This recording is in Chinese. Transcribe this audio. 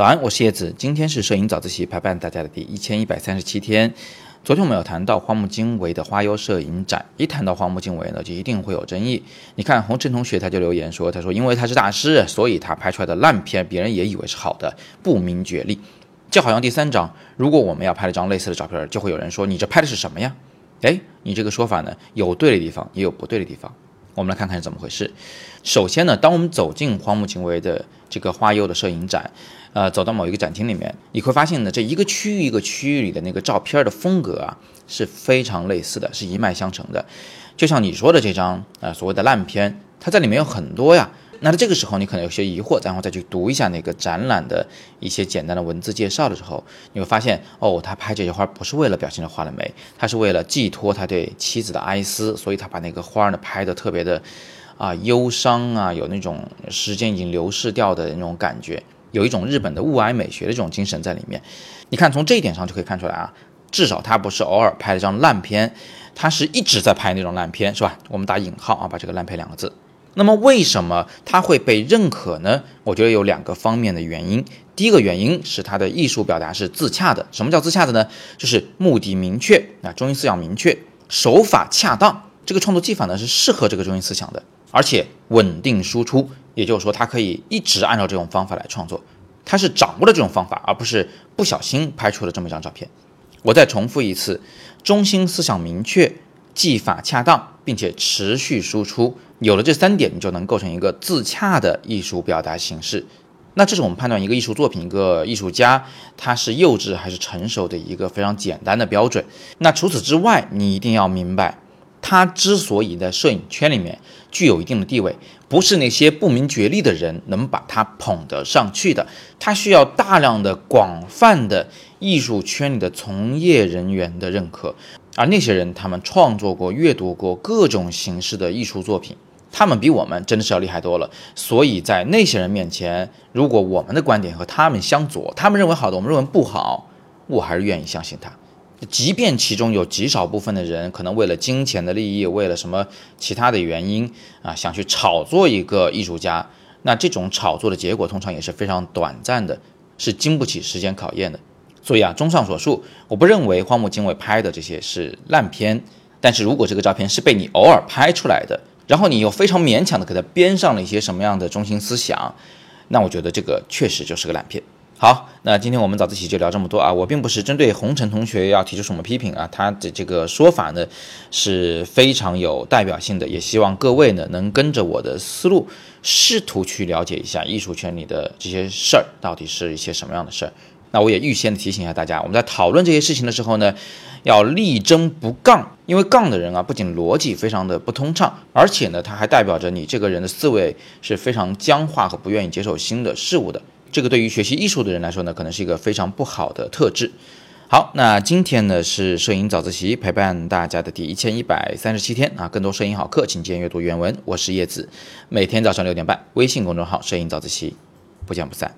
早安，我是叶子。今天是摄影早自习陪伴大家的第一千一百三十七天。昨天我们有谈到荒木经惟的花优摄影展，一谈到荒木经惟呢，就一定会有争议。你看红尘同学他就留言说，他说因为他是大师，所以他拍出来的烂片别人也以为是好的，不明觉厉。就好像第三张，如果我们要拍了张类似的照片，就会有人说你这拍的是什么呀？哎，你这个说法呢，有对的地方，也有不对的地方。我们来看看是怎么回事。首先呢，当我们走进荒木经惟的这个花釉的摄影展，呃，走到某一个展厅里面，你会发现呢，这一个区域一个区域里的那个照片的风格啊，是非常类似的，是一脉相承的。就像你说的这张啊，所谓的烂片，它在里面有很多呀。那在这个时候，你可能有些疑惑，然后再去读一下那个展览的一些简单的文字介绍的时候，你会发现，哦，他拍这些花不是为了表现这花的美，他是为了寄托他对妻子的哀思，所以他把那个花呢拍的特别的啊忧伤啊，有那种时间已经流逝掉的那种感觉，有一种日本的物哀美学的这种精神在里面。你看，从这一点上就可以看出来啊，至少他不是偶尔拍了张烂片，他是一直在拍那种烂片，是吧？我们打引号啊，把这个烂片两个字。那么为什么它会被认可呢？我觉得有两个方面的原因。第一个原因是它的艺术表达是自洽的。什么叫自洽的呢？就是目的明确啊，中心思想明确，手法恰当。这个创作技法呢是适合这个中心思想的，而且稳定输出。也就是说，它可以一直按照这种方法来创作。它是掌握了这种方法，而不是不小心拍出了这么一张照片。我再重复一次：中心思想明确，技法恰当，并且持续输出。有了这三点，你就能构成一个自洽的艺术表达形式。那这是我们判断一个艺术作品、一个艺术家他是幼稚还是成熟的一个非常简单的标准。那除此之外，你一定要明白，他之所以在摄影圈里面具有一定的地位，不是那些不明觉厉的人能把他捧得上去的。他需要大量的、广泛的艺术圈里的从业人员的认可，而那些人他们创作过、阅读过各种形式的艺术作品。他们比我们真的是要厉害多了，所以在那些人面前，如果我们的观点和他们相左，他们认为好的，我们认为不好，我还是愿意相信他。即便其中有极少部分的人可能为了金钱的利益，为了什么其他的原因啊，想去炒作一个艺术家，那这种炒作的结果通常也是非常短暂的，是经不起时间考验的。所以啊，综上所述，我不认为荒木经惟拍的这些是烂片，但是如果这个照片是被你偶尔拍出来的。然后你又非常勉强的给他编上了一些什么样的中心思想，那我觉得这个确实就是个烂片。好，那今天我们早自习就聊这么多啊，我并不是针对红尘同学要提出什么批评啊，他的这个说法呢是非常有代表性的，也希望各位呢能跟着我的思路，试图去了解一下艺术圈里的这些事儿到底是一些什么样的事儿。那我也预先提醒一下大家，我们在讨论这些事情的时候呢，要力争不杠，因为杠的人啊，不仅逻辑非常的不通畅，而且呢，他还代表着你这个人的思维是非常僵化和不愿意接受新的事物的。这个对于学习艺术的人来说呢，可能是一个非常不好的特质。好，那今天呢是摄影早自习陪伴大家的第一千一百三十七天啊，更多摄影好课，请见阅读原文。我是叶子，每天早上六点半，微信公众号“摄影早自习”，不见不散。